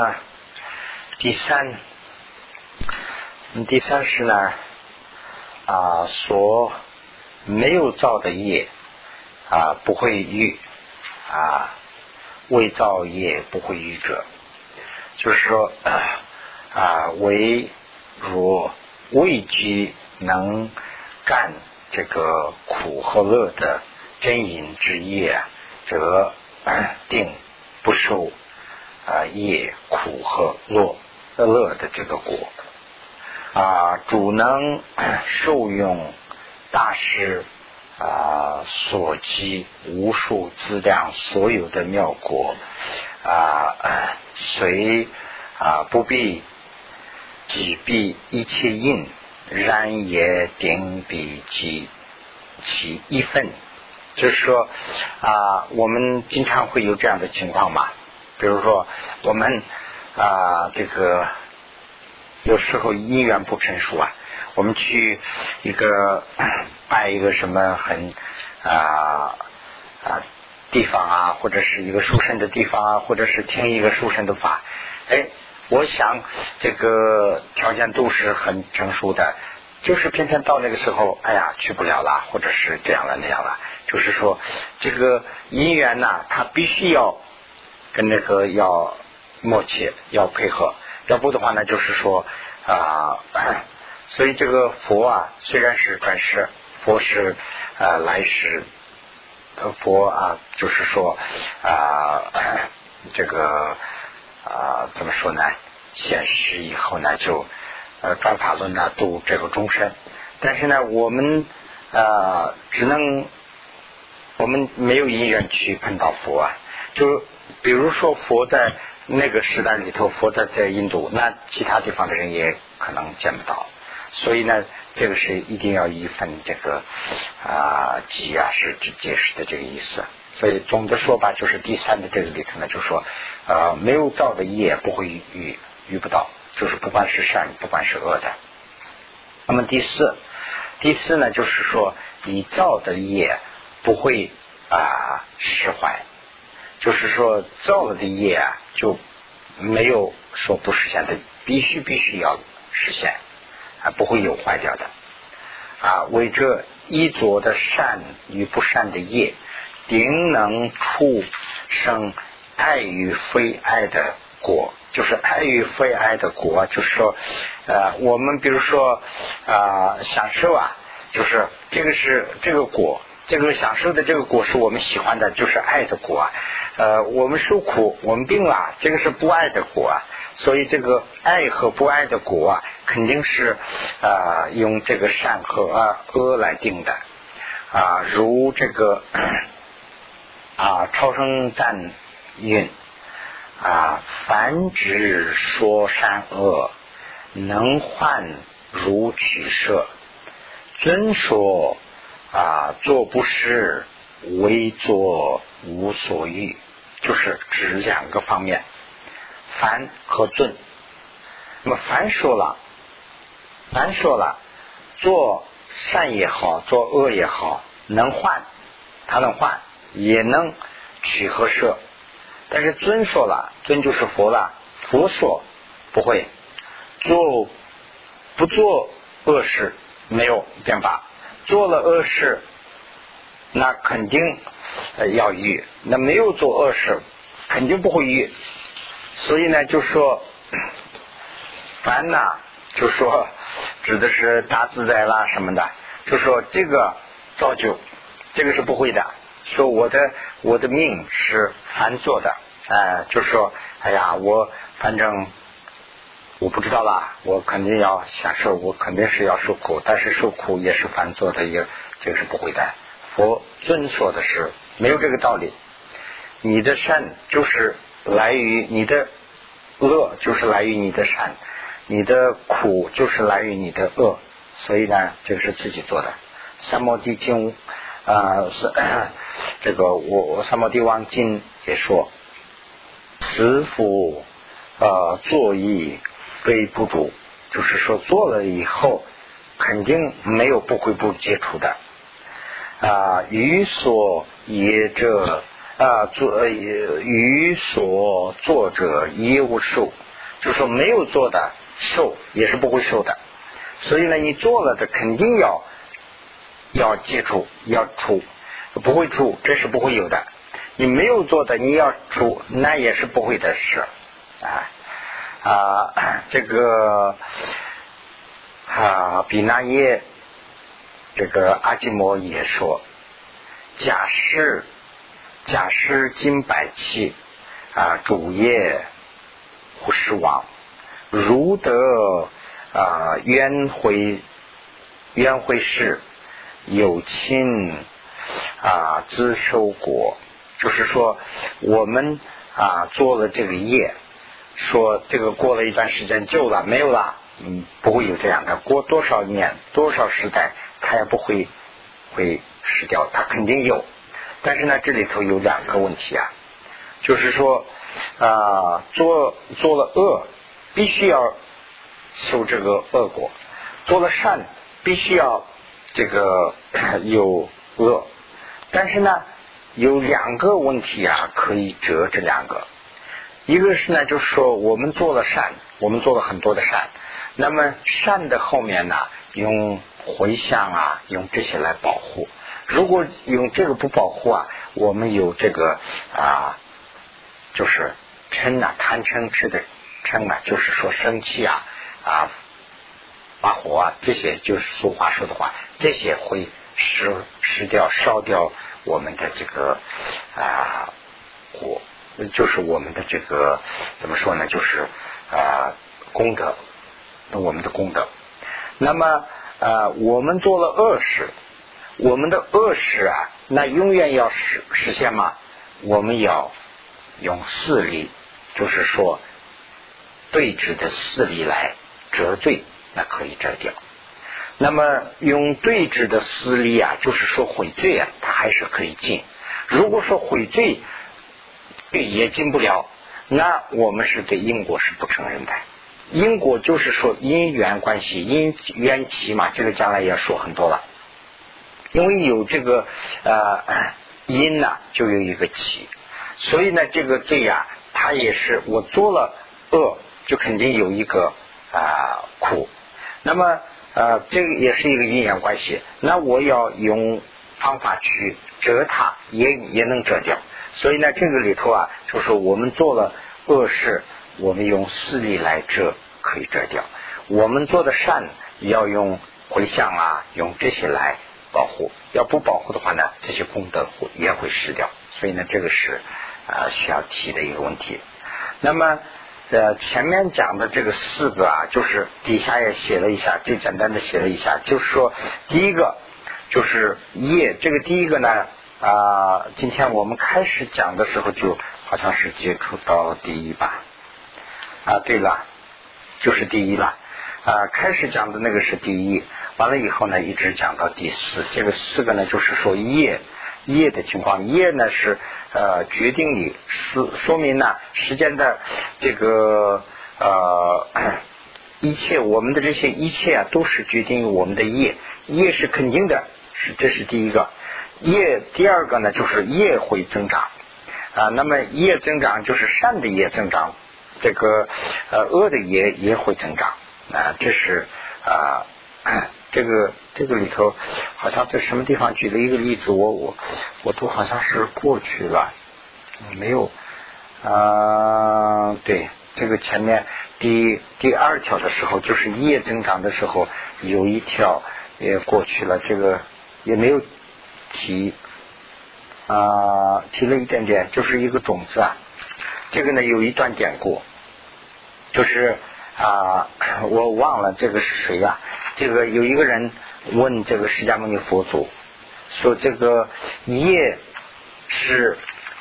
啊，第三，第三是呢啊，所没有造的业啊不会遇啊，未造业不会遇者，就是说啊，唯如未居能干这个苦和乐的真因之业，则定不受。啊，业苦和乐乐的这个果啊，主能受用大师啊所积无数资量所有的妙果啊，随啊不必己必一切应，然也顶彼其其一份，就是说啊，我们经常会有这样的情况嘛。比如说，我们啊，这个有时候姻缘不成熟啊，我们去一个 拜一个什么很啊啊地方啊，或者是一个书生的地方啊，或者是听一个书生的法，哎，我想这个条件都是很成熟的，就是偏偏到那个时候，哎呀，去不了了，或者是这样了那样了，就是说这个姻缘呐，它必须要。跟那个要默契，要配合，要不的话呢，就是说啊，所以这个佛啊，虽然是转世，佛是啊来世，佛啊，就是说啊，这个啊怎么说呢？现实以后呢，就呃转法轮呢，度这个终身。但是呢，我们啊，只能我们没有因缘去碰到佛啊，就。比如说佛在那个时代里头，佛在在印度，那其他地方的人也可能见不到。所以呢，这个是一定要一份这个啊吉啊是解释的这个意思。所以总的说吧，就是第三的这个里头呢，就说呃没有造的业不会遇遇不到，就是不管是善不管是恶的。那么第四，第四呢就是说你造的业不会啊释怀。就是说造了的业啊，就没有说不实现的，必须必须要实现，啊不会有坏掉的，啊为这一做的善与不善的业，定能出生爱与非爱的果，就是爱与非爱的果，就是说呃我们比如说啊享受啊，就是这个是这个果。这个享受的这个果是我们喜欢的，就是爱的果啊。呃，我们受苦，我们病了，这个是不爱的果啊。所以这个爱和不爱的果啊，肯定是啊用这个善和恶来定的啊。如这个啊超生赞运啊，凡只说善恶，能换如取舍，尊说。啊，做不是为做无所欲，就是指两个方面，凡和尊。那么凡说了，凡说了，做善也好，做恶也好，能换，他能换，也能取和舍。但是尊说了，尊就是佛了，佛说不会做，不做恶事，没有变法。做了恶事，那肯定要遇；那没有做恶事，肯定不会遇。所以呢，就说 烦呐，就说指的是大自在啦什么的，就说这个造就，这个是不会的。说我的我的命是凡做的，哎，就说哎呀，我反正。我不知道啦，我肯定要享受，我肯定是要受苦，但是受苦也是凡作的，也这个是不会的。佛尊说的是没有这个道理，你的善就是来于你的恶，就是来于你的善，你的苦就是来于你的恶，所以呢，这个是自己做的。三摩地经啊是 这个我我三摩地王经也说，慈父呃作意。非不足，就是说做了以后，肯定没有不会不接触的啊。于所也者啊做于所作者业无受，就说没有做的受也是不会受的。所以呢，你做了的肯定要要接触要出，不会出这是不会有的。你没有做的你要出，那也是不会的事啊啊这个啊比那耶这个阿基摩也说，假释假释金百器啊主业无失亡，如得。啊，冤会冤会事有亲啊，自受果，就是说我们啊做了这个业，说这个过了一段时间就了没有了，嗯，不会有这样的，过多少年多少时代，它也不会会失掉，它肯定有。但是呢，这里头有两个问题啊，就是说啊，做做了恶，必须要。受这个恶果，做了善必须要这个 有恶，但是呢有两个问题啊可以折这两个，一个是呢就是说我们做了善，我们做了很多的善，那么善的后面呢用回向啊用这些来保护，如果用这个不保护啊，我们有这个啊就是嗔啊贪嗔痴的嗔啊，就是说生气啊。啊，发火啊，这些就是俗话说的话，这些会失失掉、烧掉我们的这个啊火，就是我们的这个怎么说呢？就是啊功德，我们的功德。那么啊，我们做了恶事，我们的恶事啊，那永远要实实现吗？我们要用势力，就是说对峙的势力来。折罪，那可以折掉。那么用对峙的势力啊，就是说悔罪啊，它还是可以进。如果说悔罪也进不了，那我们是对因果是不承认的。因果就是说因缘关系，因缘起嘛，这个将来也要说很多了。因为有这个呃因呢，就有一个起，所以呢，这个罪呀，它也是我做了恶，就肯定有一个。啊，苦，那么呃，这个也是一个因缘关系。那我要用方法去折它，也也能折掉。所以呢，这个里头啊，就是我们做了恶事，我们用势力来遮，可以遮掉。我们做的善，要用回向啊，用这些来保护。要不保护的话呢，这些功德也会失掉。所以呢，这个是啊需要提的一个问题。那么。呃，前面讲的这个四个啊，就是底下也写了一下，就简单的写了一下，就是说第一个就是业，这个第一个呢啊，今天我们开始讲的时候就好像是接触到第一吧，啊，对了，就是第一了。啊，开始讲的那个是第一，完了以后呢，一直讲到第四，这个四个呢，就是说业。业的情况，业呢是呃决定你是说明呢时间的这个呃 一切，我们的这些一切啊都是决定于我们的业，业是肯定的，是这是第一个。业。第二个呢就是业会增长啊，那么业增长就是善的业增长，这个呃恶的业也会增长啊，这是啊。这个这个里头，好像在什么地方举了一个例子，我我我都好像是过去了，没有啊。对，这个前面第第二条的时候，就是业增长的时候，有一条也过去了，这个也没有提啊，提了一点点，就是一个种子啊。这个呢，有一段典故，就是啊，我忘了这个是谁呀？这个有一个人问这个释迦牟尼佛祖说：“这个业是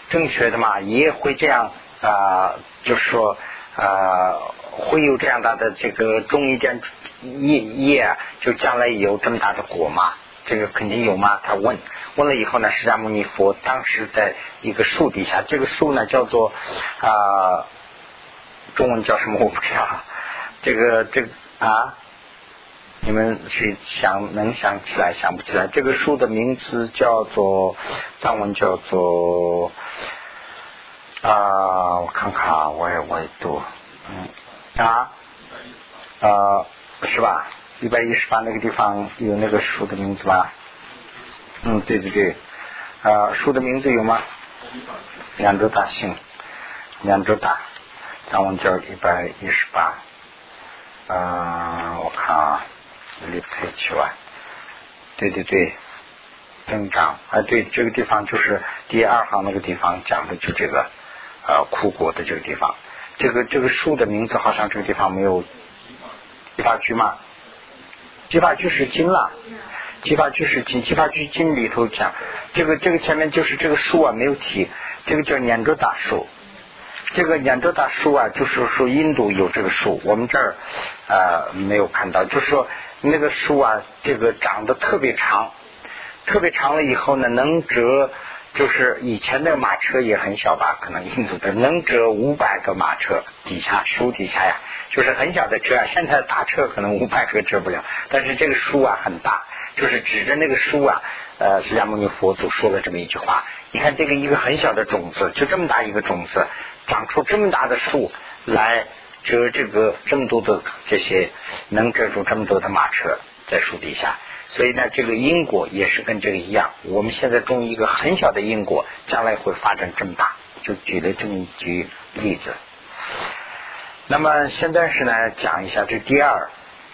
正确的吗？业会这样啊？就是说啊，会有这样大的这个种一点业业，就将来有这么大的果吗？这个肯定有吗？”他问问了以后呢，释迦牟尼佛当时在一个树底下，这个树呢叫做啊，中文叫什么我不知道。这个这个啊。你们是想能想起来想不起来？这个书的名字叫做藏文叫做啊，我看看啊，我也我也读，嗯啊啊是吧？一百一十八那个地方有那个书的名字吗？嗯，对对对，啊，书的名字有吗？两周大姓，两周大，藏文叫一百一十八，嗯，我看啊。立佩奇啊，对对对，增长啊，对这个地方就是第二行那个地方讲的就这个呃枯果的这个地方，这个这个树的名字好像这个地方没有，激发居吗？激发居士经了，激发居士经，激发居经里头讲这个这个前面就是这个树啊没有提，这个叫念珠大树。这个念珠大树啊，就是说印度有这个树，我们这儿呃没有看到，就是说。那个树啊，这个长得特别长，特别长了以后呢，能折，就是以前那个马车也很小吧，可能印度的能折五百个马车底下树底下呀，就是很小的车啊。现在大车可能五百个折不了，但是这个树啊很大，就是指着那个树啊，呃，释迦牟尼佛祖说了这么一句话：你看这个一个很小的种子，就这么大一个种子，长出这么大的树来。折这个这么多的这些能折住这么多的马车在树底下，所以呢，这个因果也是跟这个一样。我们现在种一个很小的因果，将来会发展这么大，就举了这么一句例子。那么现在是呢，讲一下这第二，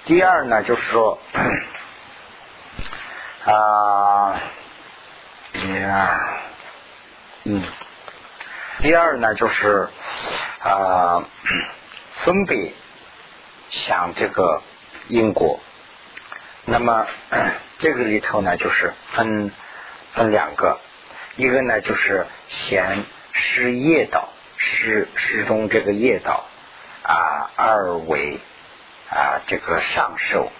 第二呢就是说 啊，第二，嗯，第二呢就是啊。分别想这个因果，那么 这个里头呢，就是分分两个，一个呢就是贤是业道，是是中这个业道啊，二为啊这个上寿，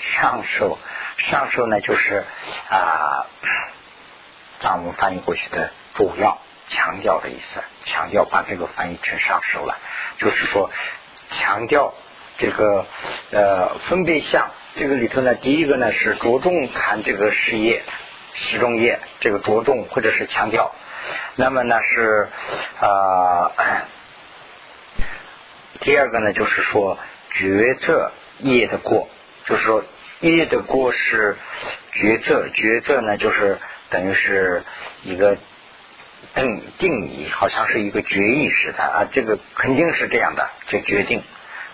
上寿上寿呢就是啊，咱们翻译过去的主要。强调的意思，强调把这个翻译成上手了，就是说强调这个呃分别相。这个里头呢，第一个呢是着重看这个事业、时中业，这个着重或者是强调。那么呢是啊，第二个呢就是说抉择业的过，就是说业的过是抉择，抉择呢就是等于是一个。定定义好像是一个决议似的啊，这个肯定是这样的，就决定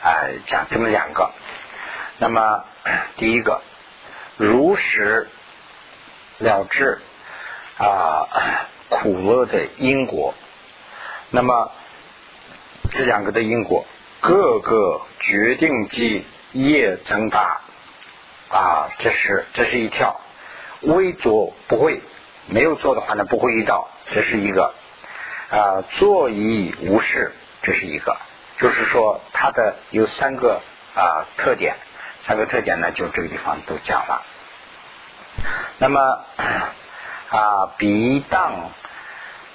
啊，讲这么两个。那么 第一个如实了知啊苦乐的因果，那么这两个的因果各个决定即业增大啊，这是这是一条，未做不会，没有做的话呢不会遇到。这是一个啊，坐以无事，这是一个，就是说它的有三个啊特点，三个特点呢，就这个地方都讲了。那么啊，彼当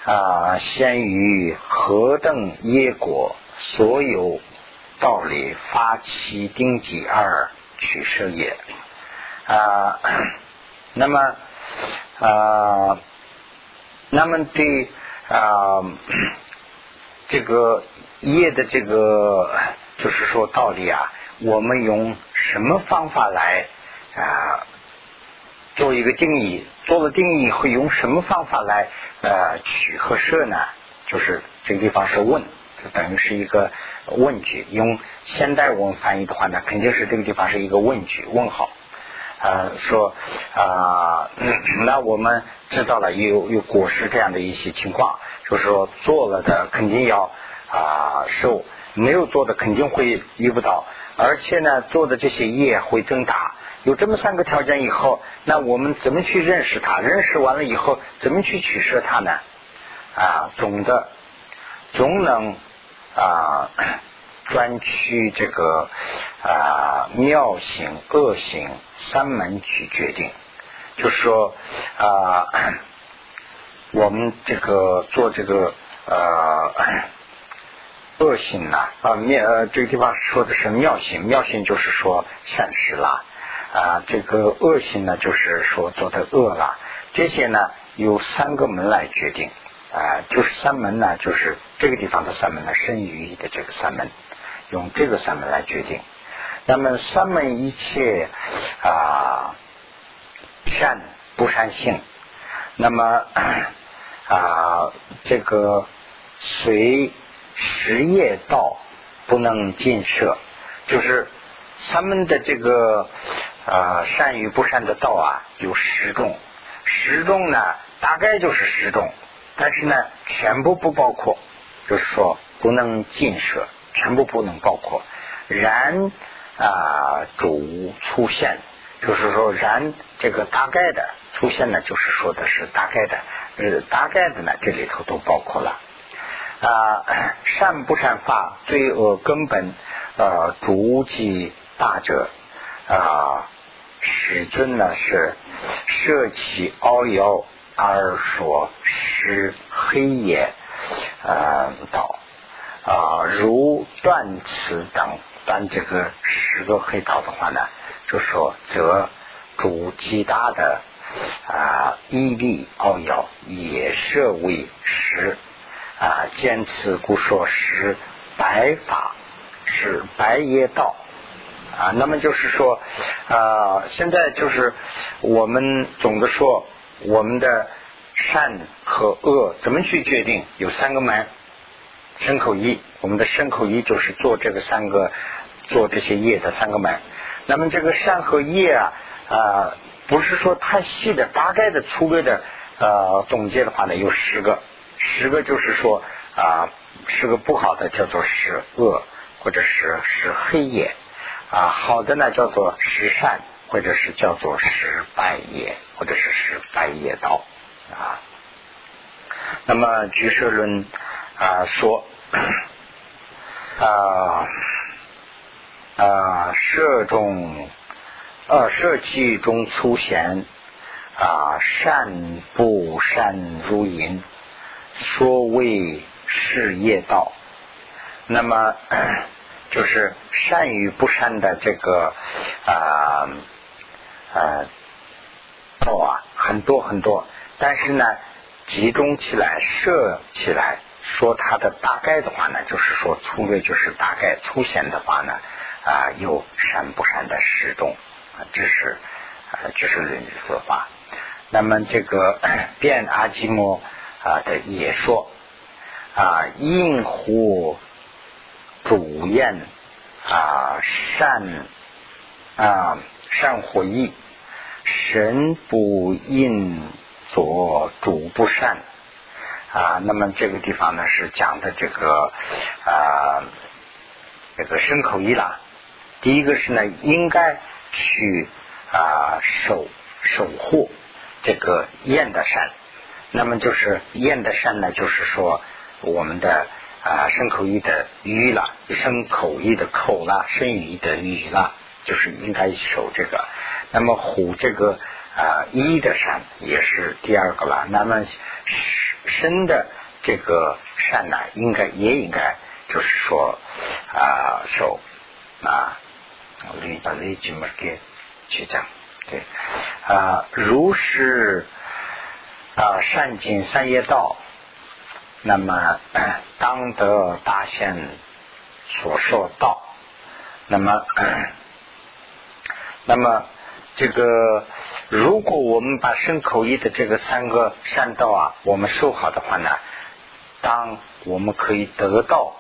啊，先于何等业果，所有道理发起定己而取舍也啊。那么啊。那么对啊，这个业的这个就是说道理啊，我们用什么方法来啊做一个定义？做了定义会用什么方法来呃取和舍呢？就是这个地方是问，就等于是一个问句。用现代文翻译的话呢，肯定是这个地方是一个问句，问号。呃，说啊，那我们知道了有有果实这样的一些情况，就是说做了的肯定要啊受，没有做的肯定会遇不到，而且呢做的这些业会增大。有这么三个条件以后，那我们怎么去认识它？认识完了以后，怎么去取舍它呢？啊，总的总能啊。专区这个啊妙行恶行三门去决定，就是说啊，我们这个做这个呃恶性呐啊妙呃这个地方说的是妙性，妙性就是说善事啦啊，这个恶性呢，就是说做的恶啦。这些呢，由三个门来决定啊，就是三门呢，就是这个地方的三门呢，生于意的这个三门，用这个三门来决定。那么三门一切啊善不善性，那么啊这个随实业道不能尽舍，就是他们的这个啊善与不善的道啊有十种，十种呢大概就是十种，但是呢全部不包括，就是说不能尽舍，全部不能包括，然。啊，主出现，就是说然这个大概的出现呢，就是说的是大概的，呃，大概的呢，这里头都包括了。啊，善不善法，罪恶根本，呃，主及大者，啊，始尊呢是舍弃凹妖而说是黑夜，呃，道，啊，如断此等。但这个十个黑道的话呢，就说则主极大的啊毅力奥要也设为十啊，见此故说是白法是白耶道啊。那么就是说啊，现在就是我们总的说我们的善和恶怎么去决定？有三个门，身口意，我们的身口意就是做这个三个。做这些业的三个门，那么这个善和业啊，啊，不是说太细的，大概的粗略的呃总结的话呢，有十个，十个就是说啊，是个不好的叫做十恶，或者是十黑业啊，好的呢叫做十善，或者是叫做十白业，或者是十白业道啊。那么居舍论啊说 啊。啊，舍中，呃，舍气中粗贤，啊，善不善如淫，说为事业道。那么 就是善与不善的这个啊啊道啊，很多很多，但是呢，集中起来设起来说它的大概的话呢，就是说粗略就是大概粗显的话呢。啊，有善不善的十种啊，这是啊，这是论语说法。那么这个 变阿基摩啊的也说啊，应乎主厌啊善啊善或义，神不应作主不善啊。那么这个地方呢是讲的这个啊这个牲口一啦。第一个是呢，应该去啊守守护这个燕的山。那么就是燕的山呢，就是说我们的啊牲口一的鱼了，牲口一的口啦，生鱼的鱼啦，就是应该守这个。那么虎这个啊一的山也是第二个了。那么生的这个山呢，应该也应该就是说啊守啊。我给你把这句嘛给去讲，对啊，如是啊善尽三业道，那么当得大仙所说道，那么那么这个如果我们把身口意的这个三个善道啊，我们受好的话呢，当我们可以得到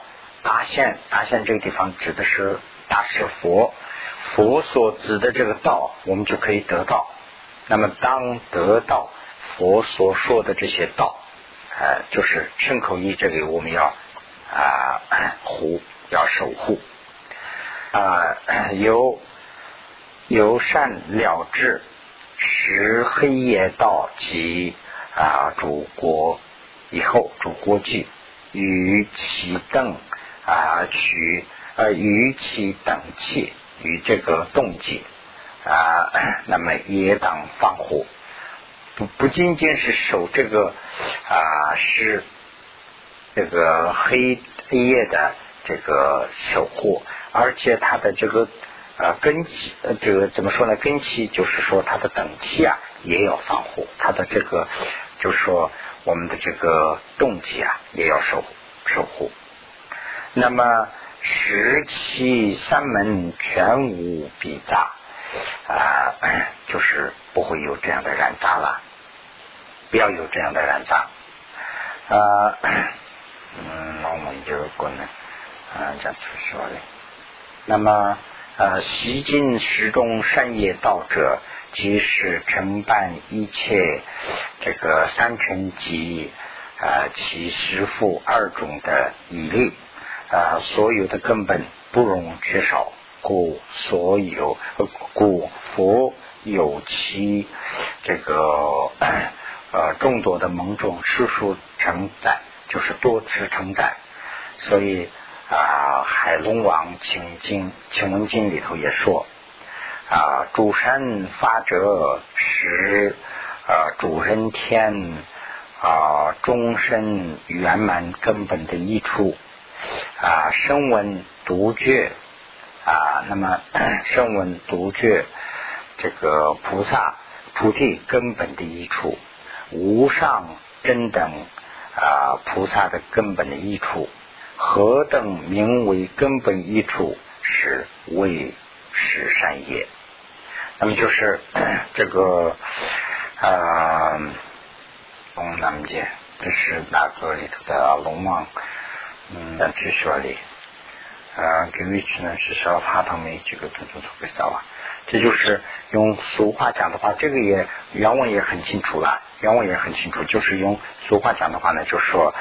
大仙，大仙这个地方指的是大是佛。佛所指的这个道，我们就可以得到。那么，当得到佛所说的这些道，呃，就是圣口意，这里我们要啊护，要守护啊，由由善了之，使黑夜道及啊主国以后主国际与其等啊取呃与其等气。与这个动机啊，那么也当防护，不仅仅是守这个啊，是这个黑黑夜的这个守护，而且它的这个呃根基，呃这个怎么说呢？根基就是说它的等级啊也要防护，它的这个就是说我们的这个动机啊也要守守护。那么十七三门全无比杂啊，就是不会有这样的染杂了，不要有这样的染杂。啊，嗯，那我们就过来，啊，这样说的。那么，呃，习尽十中善业道者，即是承办一切这个三乘及啊其十负二种的以力啊，所有的根本不容缺少，故所有故佛有其这个。呃，呃众多的蒙种世数承载，就是多次承载，所以啊，海龙王请经请问经里头也说啊，主山发者是啊，主人天啊，终身圆满根本的益处啊，声闻独觉啊，那么 声闻独觉这个菩萨菩提根本的益处。无上真等啊，菩萨的根本的益处，何等名为根本益处？是为是善业。那么就是 这个啊，龙南界，这是哪个里头的龙王？嗯，据说里啊，给位置呢是说他他们这个图图特别早啊。这就是用俗话讲的话，这个也原文也很清楚了。原文也很清楚，就是用俗话讲的话呢，就是说，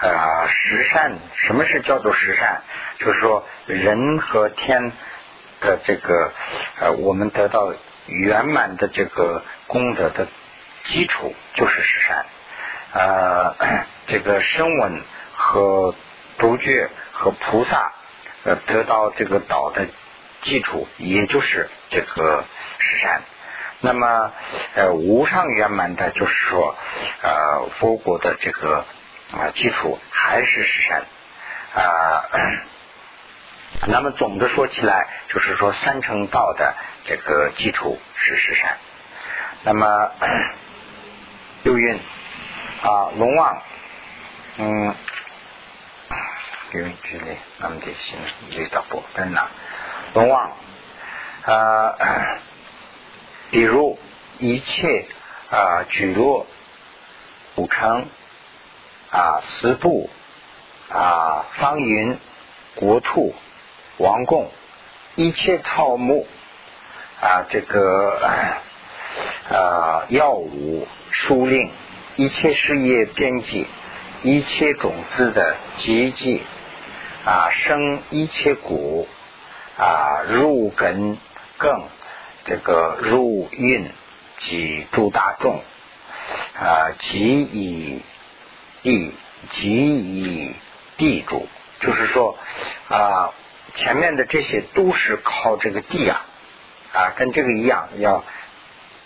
呃，十善，什么是叫做十善？就是说，人和天的这个，呃，我们得到圆满的这个功德的基础就是十善。呃，这个声闻和独觉和菩萨，呃，得到这个道的基础，也就是这个十善。那么，呃，无上圆满的，就是说，呃，佛国的这个啊基础还是十善啊。那么总的说起来，就是说三乘道的这个基础是十善。那么 六运啊，龙王，嗯，六运之内，那么得行雷道波，在哪？龙王啊。比如一切啊，举落五城啊，十部啊，方云国土王贡，一切草木啊，这个啊，药物书令，一切事业编辑，一切种子的结集啊，生一切谷啊，入根更。这个入运及诸大众啊，即以地，即以地主，就是说啊，前面的这些都是靠这个地啊啊，跟这个一样，要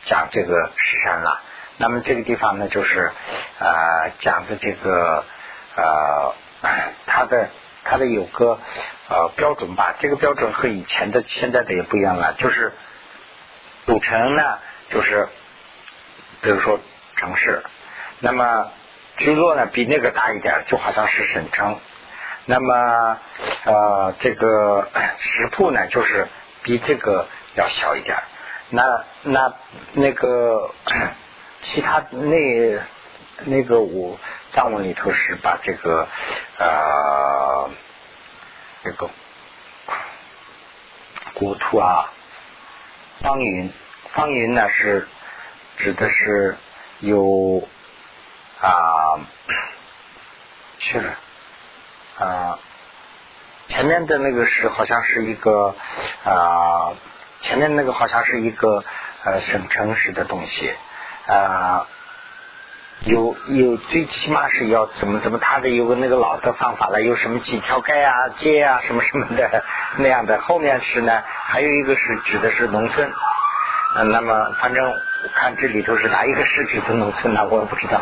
讲这个石山了。那么这个地方呢，就是啊讲的这个呃，它的它的有个呃标准吧，这个标准和以前的现在的也不一样了，就是。组成呢，就是比如说城市，那么聚落呢比那个大一点，就好像是省城。那么呃，这个 食铺呢，就是比这个要小一点。那那那个 其他那那个我藏文里头是把这个呃这个国土啊。方云，方云呢是指的是有啊，去了啊，前面的那个是好像是一个啊，前面那个好像是一个呃省城市的东西啊。有有，最起码是要怎么怎么，他的有个那个老的方法了，有什么几条街啊、街啊什么什么的 那样的。后面是呢，还有一个是指的是农村。嗯，那么反正我看这里头是哪一个是指的农村呢？我也不知道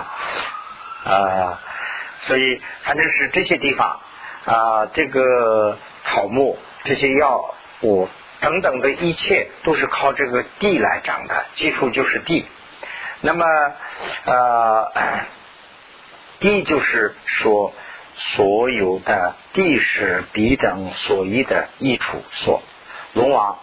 啊。所以反正是这些地方啊，这个草木、这些药物等等的一切都是靠这个地来长的，基础就是地。那么呃，地就是说所有的地是彼等所依的益处所。龙王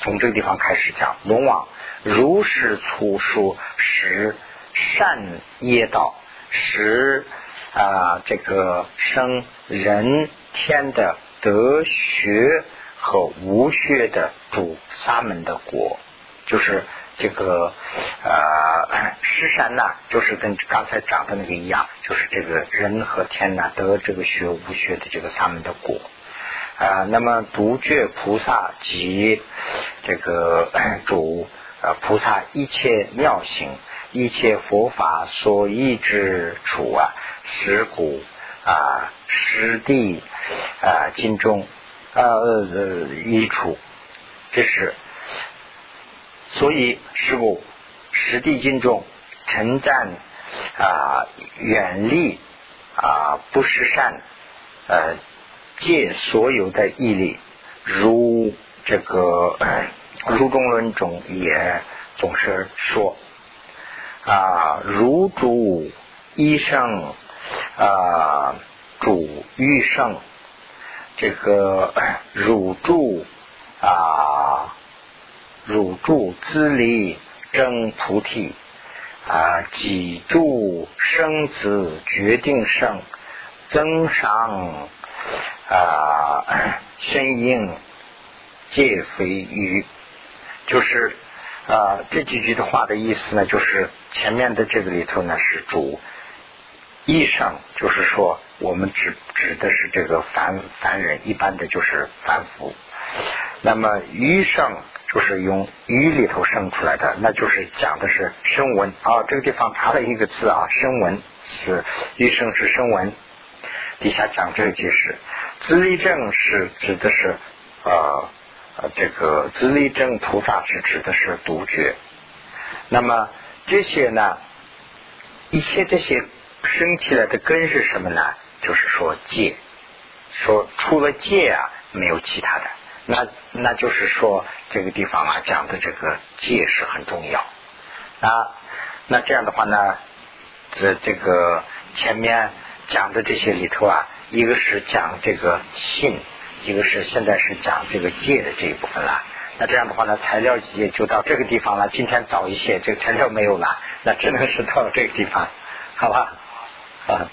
从这个地方开始讲，龙王如是粗说使善业道，使啊这个生人天的德学和无学的主沙门的果，就是。这个呃，尸山呐，就是跟刚才讲的那个一样，就是这个人和天呐得这个学无学的这个他们的果啊。那么独觉菩萨及这个主呃菩萨一切妙行，一切佛法所依之处啊，石鼓啊，实地啊，经中呃一处，这是。所以，师父实地经中称赞啊，远离啊，不施善，呃，借所有的毅力，如这个如中论中也总是说啊，如主医生啊，主医生，这个汝住啊。汝住资离真菩提啊，己住生子决定生增上啊，身应戒非余，就是啊这几句的话的意思呢，就是前面的这个里头呢是主意上，就是说我们指指的是这个凡凡人，一般的就是凡夫，那么余上。就是用语里头生出来的，那就是讲的是声闻啊。这个地方查了一个字啊，声闻是余生是声闻。底下讲这个解释，自力正是指的是呃这个自力正菩萨是指的是独觉。那么这些呢，一切这些生起来的根是什么呢？就是说戒，说除了戒啊，没有其他的。那那就是说，这个地方啊讲的这个戒是很重要啊。那这样的话呢，这这个前面讲的这些里头啊，一个是讲这个信，一个是现在是讲这个戒的这一部分了。那这样的话呢，材料也就到这个地方了。今天早一些，这个材料没有了，那只能是到这个地方，好吧？啊。